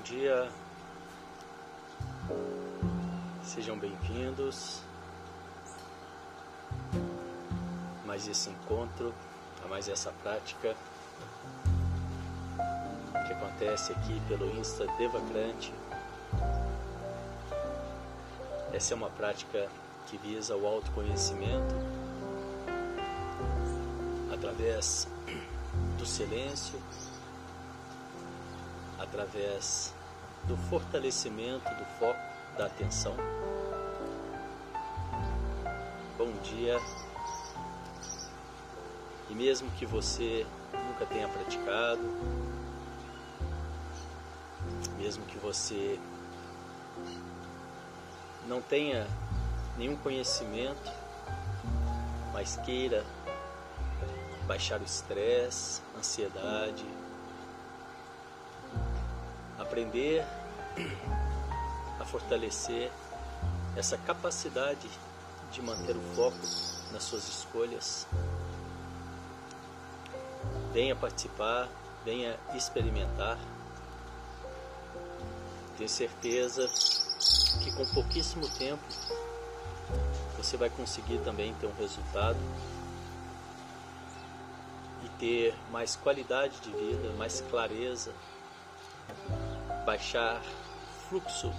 Bom dia, sejam bem-vindos a mais esse encontro, a mais essa prática que acontece aqui pelo Insta Devacrante. Essa é uma prática que visa o autoconhecimento através do silêncio, através do fortalecimento do foco da atenção. Bom dia. E mesmo que você nunca tenha praticado, mesmo que você não tenha nenhum conhecimento, mas queira baixar o estresse, ansiedade, aprender a fortalecer essa capacidade de manter o foco nas suas escolhas. Venha participar, venha experimentar. Tenho certeza que com pouquíssimo tempo você vai conseguir também ter um resultado e ter mais qualidade de vida, mais clareza, baixar fluxo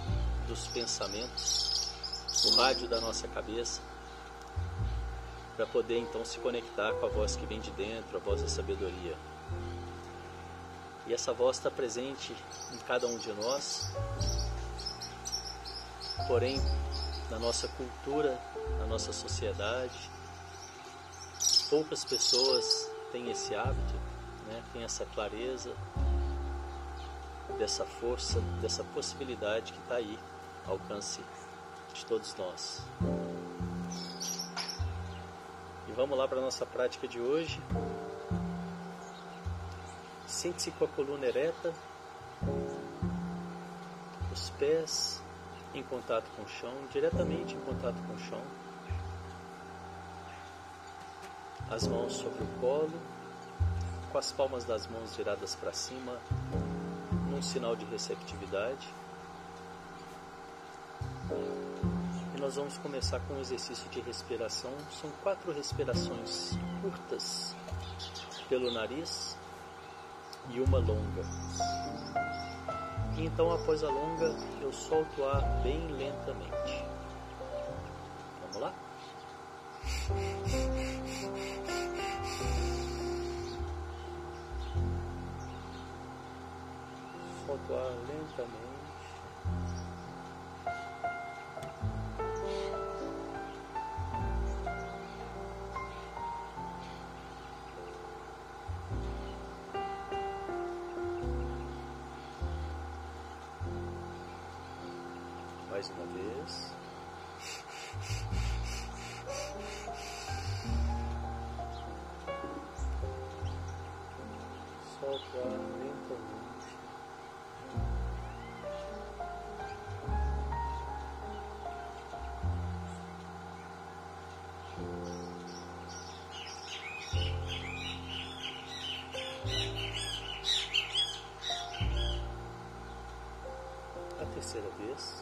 dos pensamentos, o rádio da nossa cabeça, para poder então se conectar com a voz que vem de dentro, a voz da sabedoria. E essa voz está presente em cada um de nós, porém, na nossa cultura, na nossa sociedade, poucas pessoas têm esse hábito, né? têm essa clareza dessa força, dessa possibilidade que está aí, ao alcance de todos nós. E vamos lá para a nossa prática de hoje. Sente-se com a coluna ereta, os pés em contato com o chão, diretamente em contato com o chão, as mãos sobre o colo, com as palmas das mãos viradas para cima, num sinal de receptividade. E nós vamos começar com um exercício de respiração. São quatro respirações curtas pelo nariz e uma longa. E então, após a longa, eu solto o ar bem lentamente. Mais uma vez. Solta ar. A terceira vez.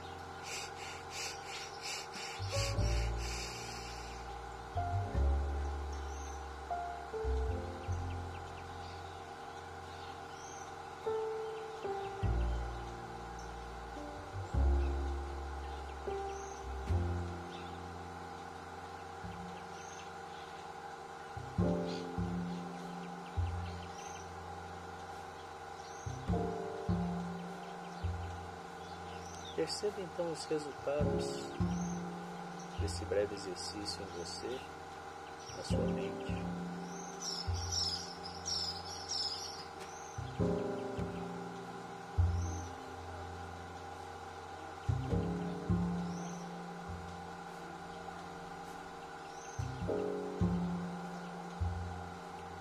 Perceba então os resultados desse breve exercício em você, na sua mente.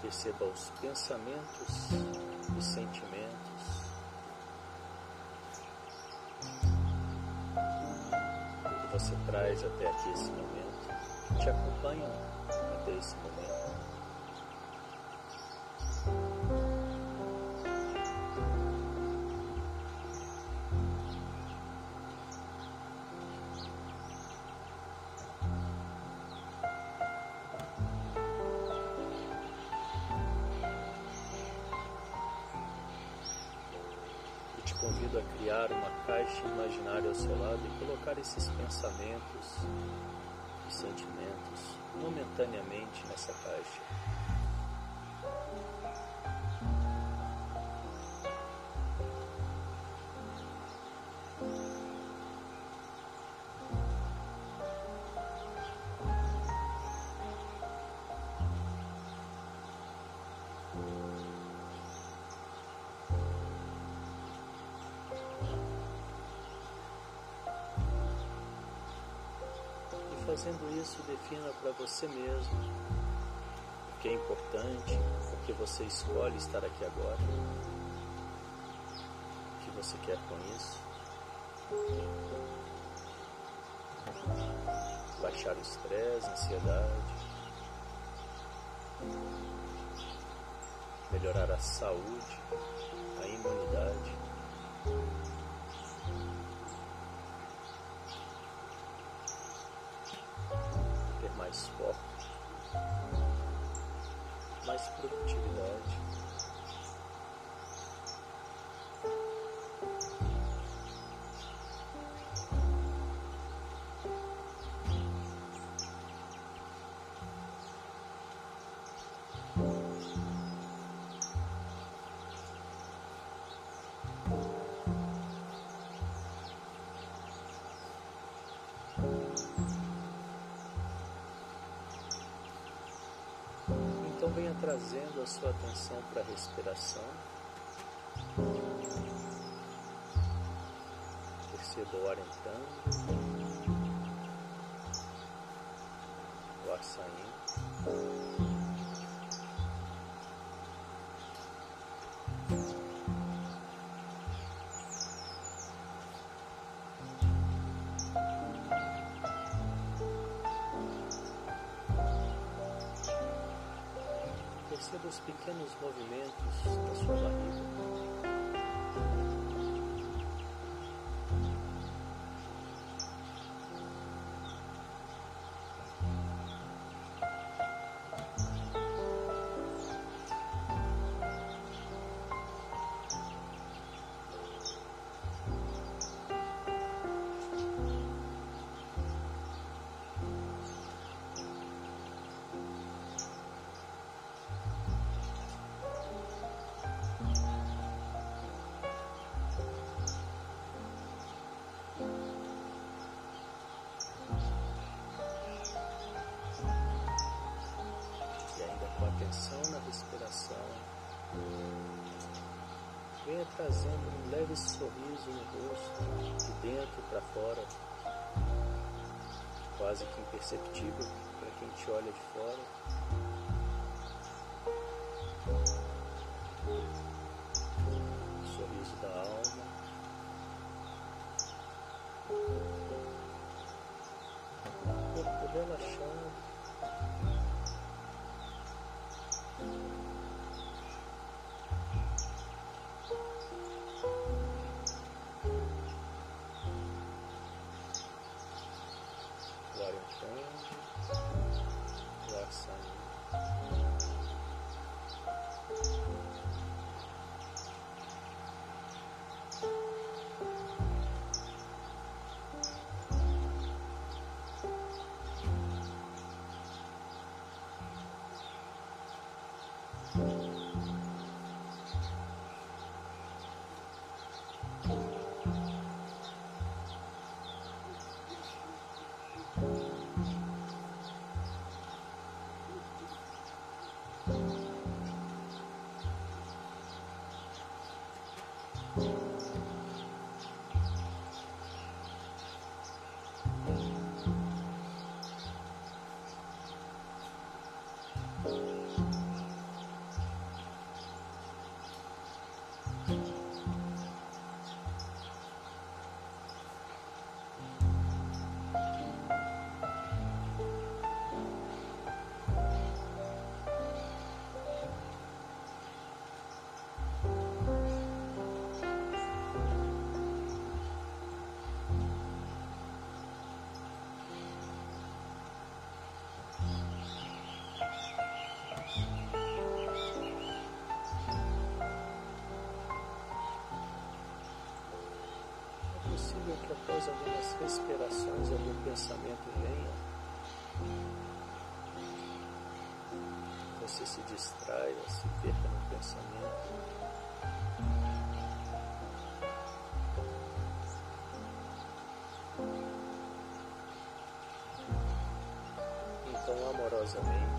Perceba os pensamentos, os sentimentos você traz até aqui esse momento, te acompanham até esse momento. Convido a criar uma caixa imaginária ao seu lado e colocar esses pensamentos e sentimentos momentaneamente nessa caixa. Fazendo isso, defina para você mesmo o que é importante, o que você escolhe estar aqui agora, o que você quer com isso. Baixar o estresse, a ansiedade, melhorar a saúde, Então venha trazendo a sua atenção para a respiração. Perceba o ar entrando, o ar saindo. Perceba os pequenos movimentos da sua barriga. Atenção na respiração. Venha trazendo um leve sorriso no rosto, de dentro para fora, quase que imperceptível para quem te olha de fora. Bye. Após algumas respirações, algum pensamento venha, você se distraia, se perca no pensamento. Então, amorosamente,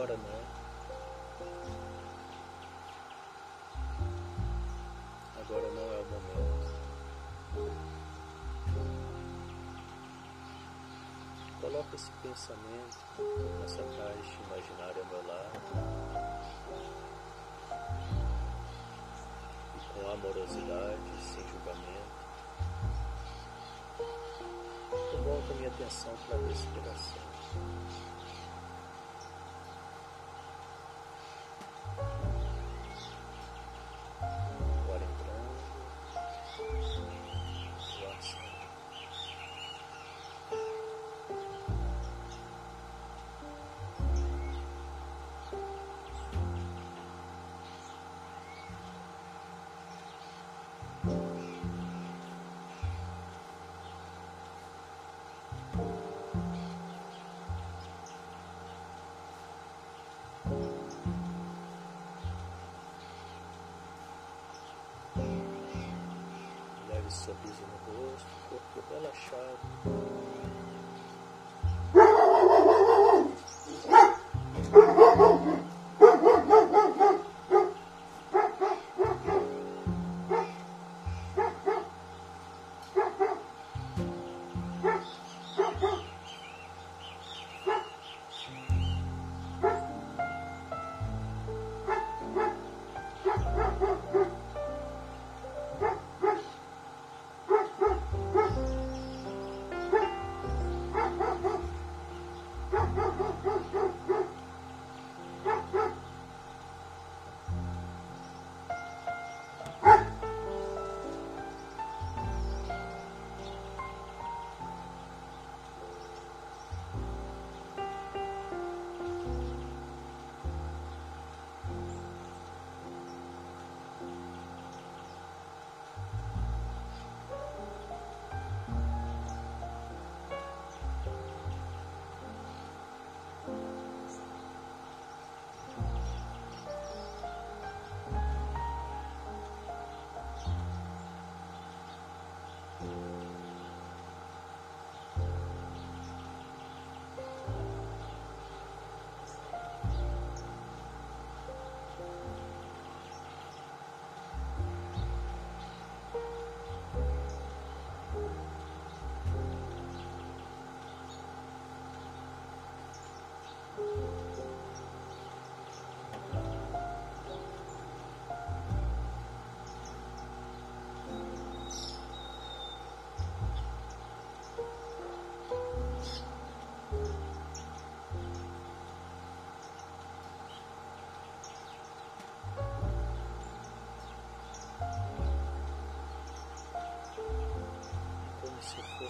agora não. Agora não é o momento. Coloque esse pensamento nessa caixa imaginária ao meu lado. E com amorosidade, sem julgamento, eu a minha atenção para a respiração. Sorriso no rosto, corpo relaxado.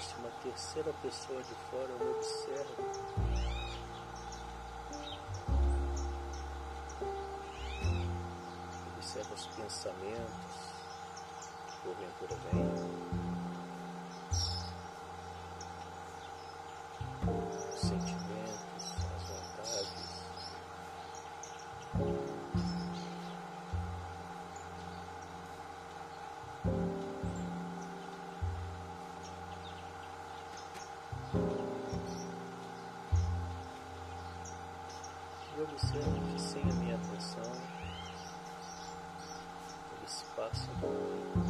Se uma terceira pessoa de fora, eu me observo. Observo os pensamentos que porventura vêm. E observo que sem a minha atenção eles passam por mim.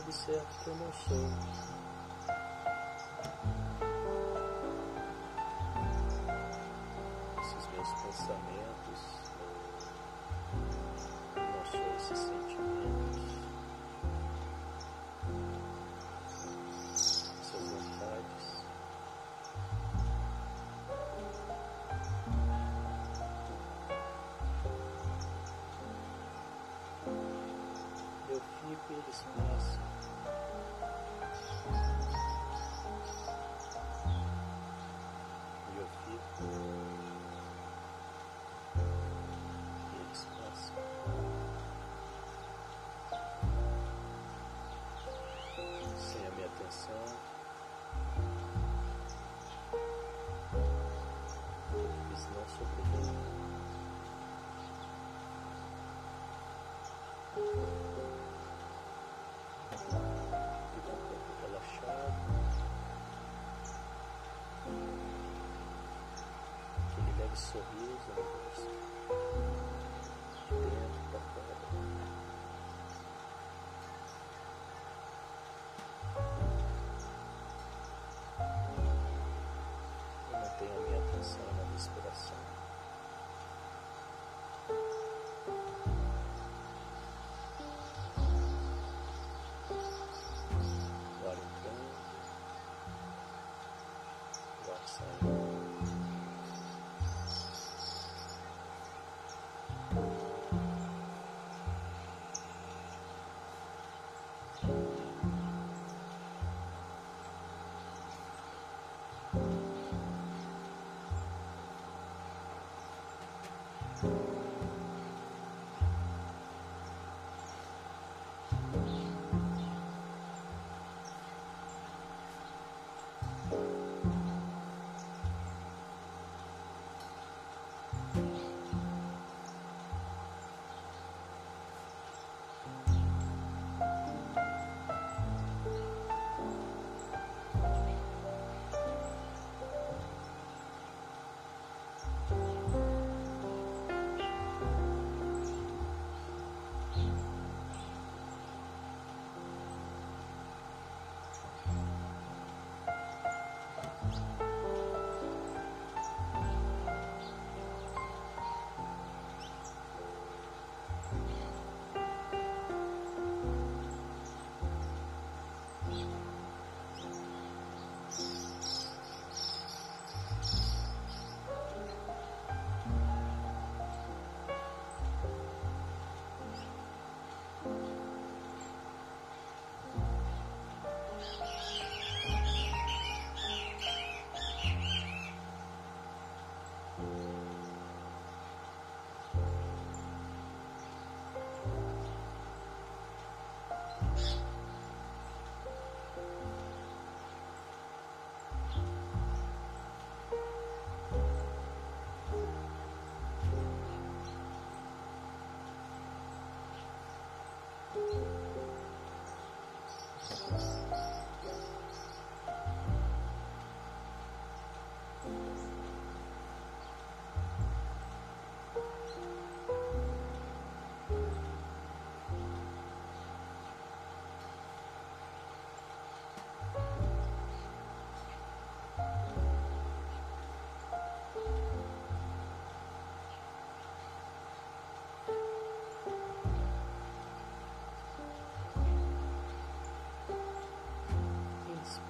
E observo que eu não sou. Esses meus Aquele leve sorriso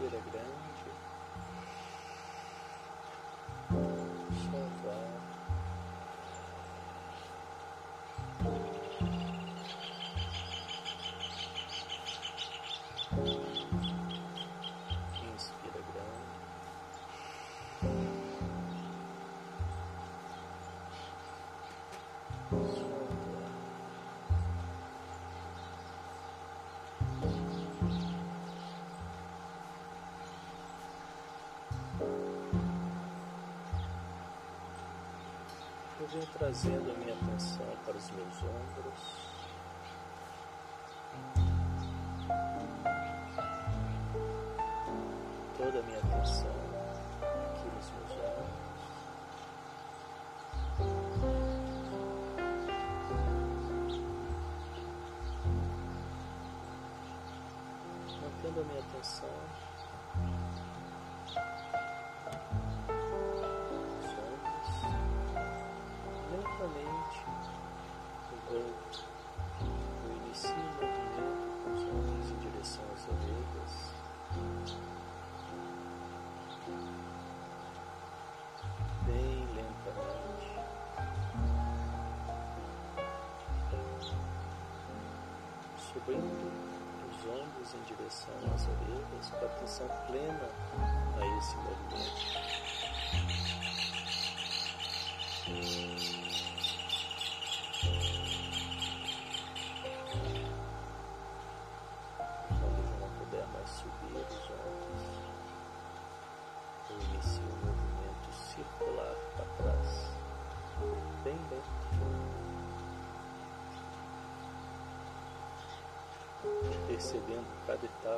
Solta Venho trazendo a minha atenção para os meus ombros. Toda a minha atenção aqui nos meus ombros. Mantendo a minha atenção lentamente o golpe Inicie o movimento com os ombros em direção às orelhas. Bem lentamente. Subindo os ombros em direção às orelhas com atenção plena a esse movimento.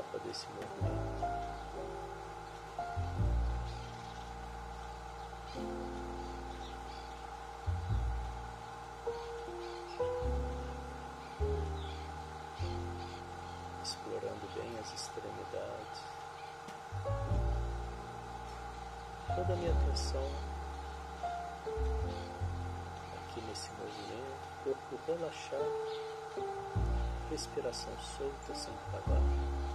Etapa desse movimento. Explorando bem as extremidades. Toda a minha atenção aqui nesse movimento, corpo relaxado respiração solta sem trabalho.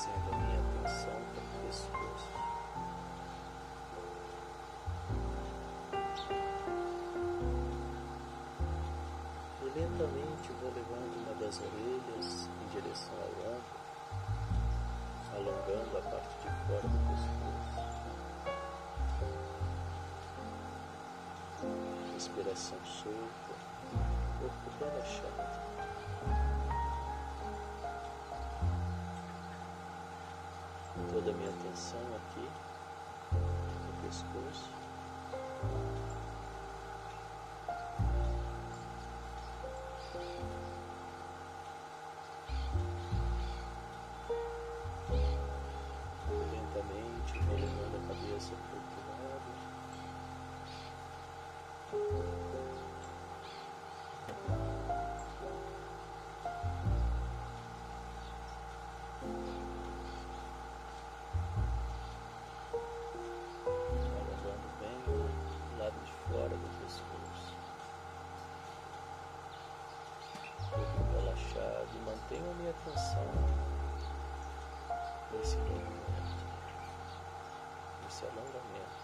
Trazendo a minha atenção para o pescoço. E lentamente vou levando uma das orelhas em direção ao ombro, alongando a parte de fora do pescoço. Respiração solta, corpo relaxado. Toda a minha atenção aqui no pescoço. Mantenho a minha atenção nesse movimento, nesse alongamento.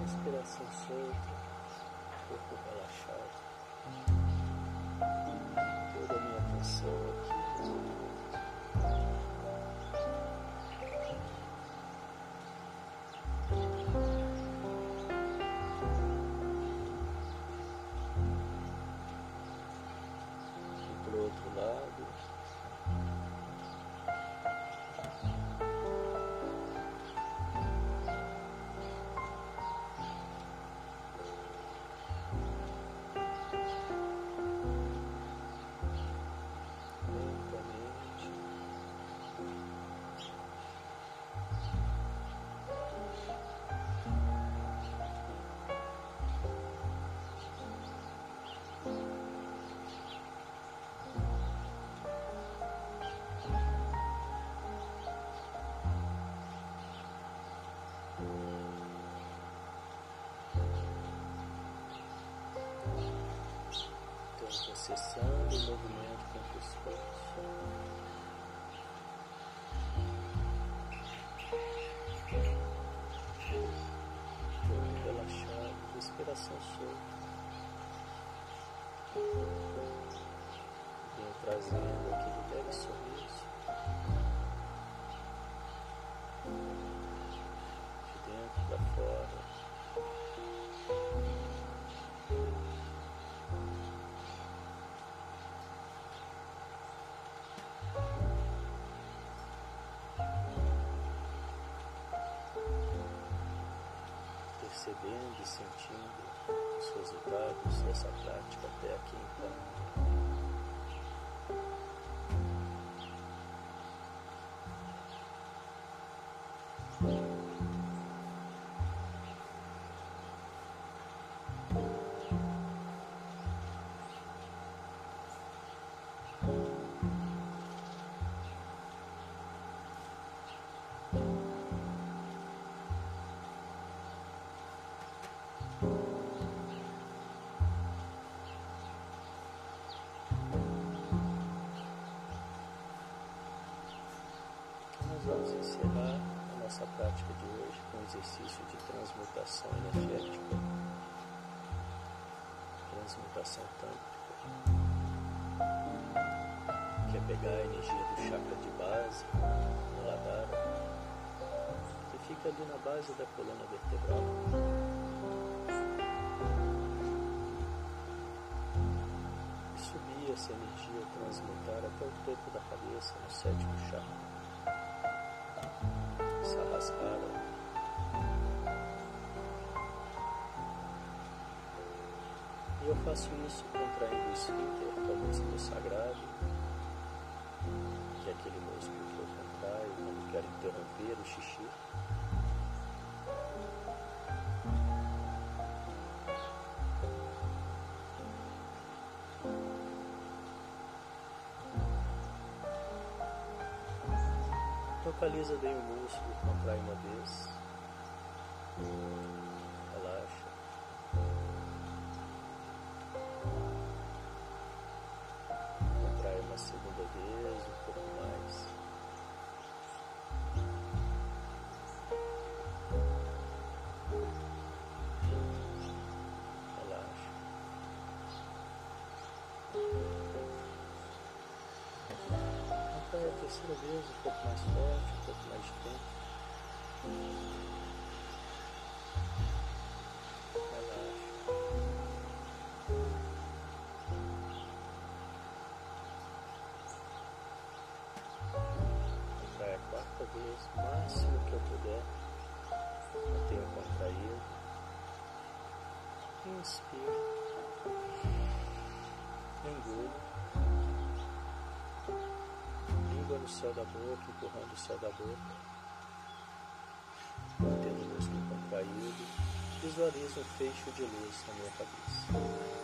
Respiração solta, corpo relaxado. Toda minha atenção aqui. Cessando o movimento com o pescoço. Todo relaxado, respiração solta. Vem trazendo aquele leve sorriso. Percebendo e sentindo os resultados dessa prática até aqui então. Nós vamos encerrar a nossa prática de hoje com um exercício de transmutação energética, transmutação tântrica, que é pegar a energia do chakra de base, Muladhara, que fica ali na base da coluna vertebral. E subir essa energia, transmutar até o topo da cabeça, no sétimo chakra. Sahasrara. E eu faço isso contraindo o esfíncter, o músculo sagrado, que é aquele músculo que eu contraio quando quero interromper o xixi. Localiza bem o músculo, contrai uma vez. Contrai a terceira vez, um pouco mais forte, um pouco mais de tempo. No céu da boca, empurrando o céu da boca. Mantendo o músculo contraído. Visualiza um fecho de luz na minha cabeça.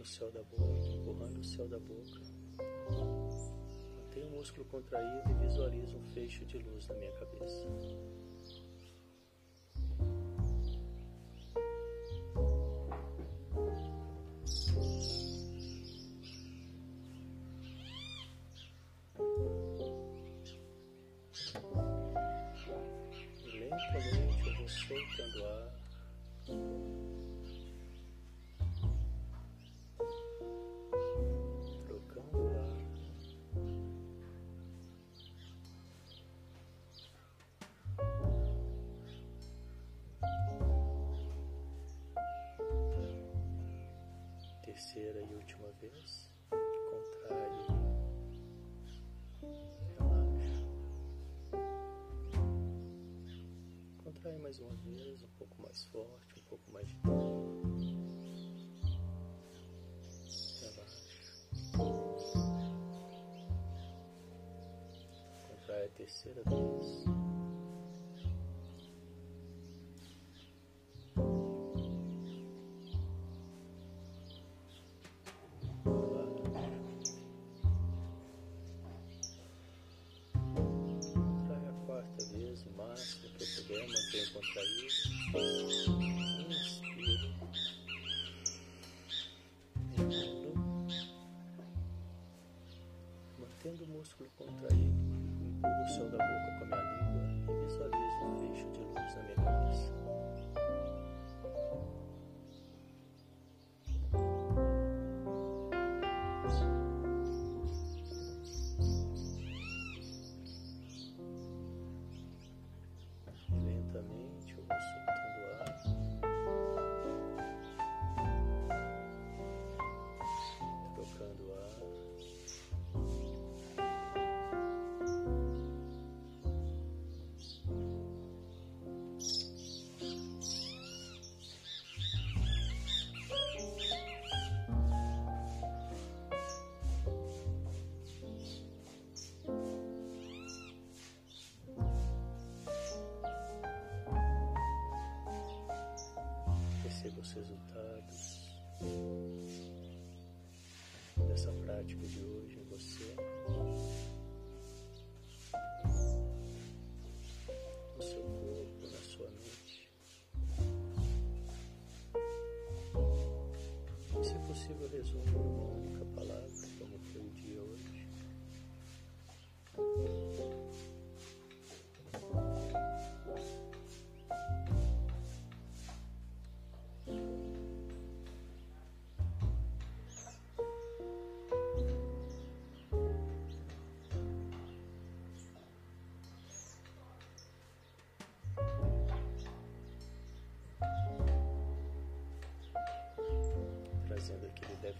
Língua no céu da boca, empurrando o céu da boca. músculo contraído e visualizo um feixe de luz na minha cabeça. Terceira e última vez. Contrai. Relaxa. Contrai mais uma vez, um pouco mais forte, um pouco mais de tempo. Relaxa. Contrai a terceira vez. Mantendo o músculo contraído, empurro o céu da boca os resultados dessa prática de hoje em você, no seu corpo, na sua mente. Se é possível, resumir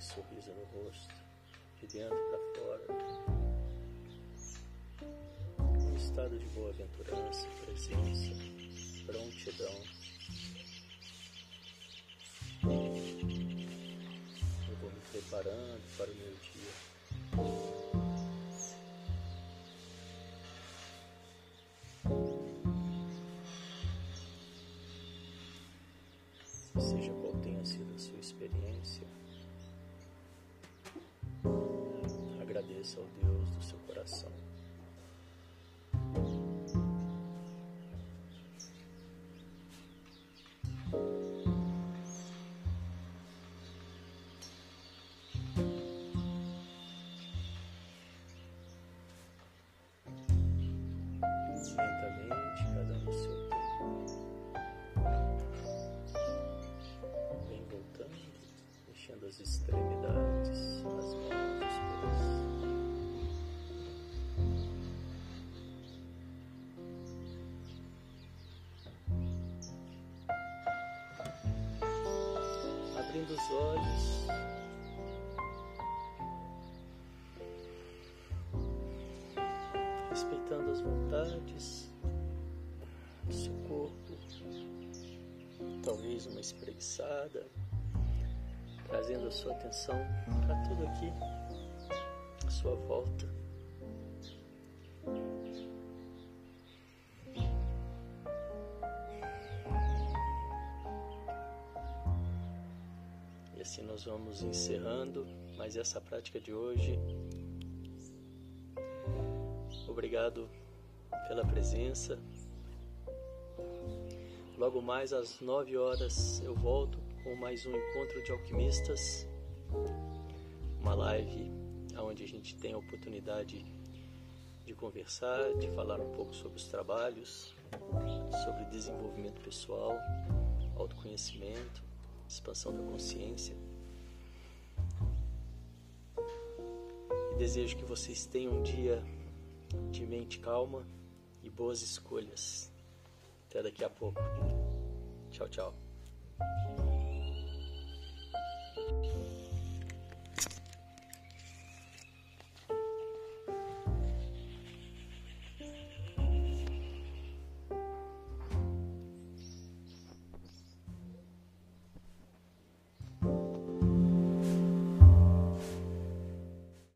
sorriso no rosto, de dentro para fora. Um estado de boa-aventurança, presença, prontidão. Eu vou me preparando para o meu dia. seja qual tenha sido a sua experiência, agradeça ao Deus do seu coração. Lentamente, cada um seu Vem voltando, as extremidades, Abrindo os olhos. Respeitando as vontades do seu corpo talvez uma espreguiçada, trazendo a sua atenção para tudo aqui à sua volta. Nós vamos encerrando mais essa prática de hoje. Obrigado pela presença. Logo mais às 9 horas eu volto com mais um encontro de alquimistas, uma live onde a gente tem a oportunidade de conversar, de falar um pouco sobre os trabalhos, sobre desenvolvimento pessoal, autoconhecimento, expansão da consciência. Desejo que vocês tenham um dia de mente calma e boas escolhas. Até daqui a pouco. Tchau, tchau.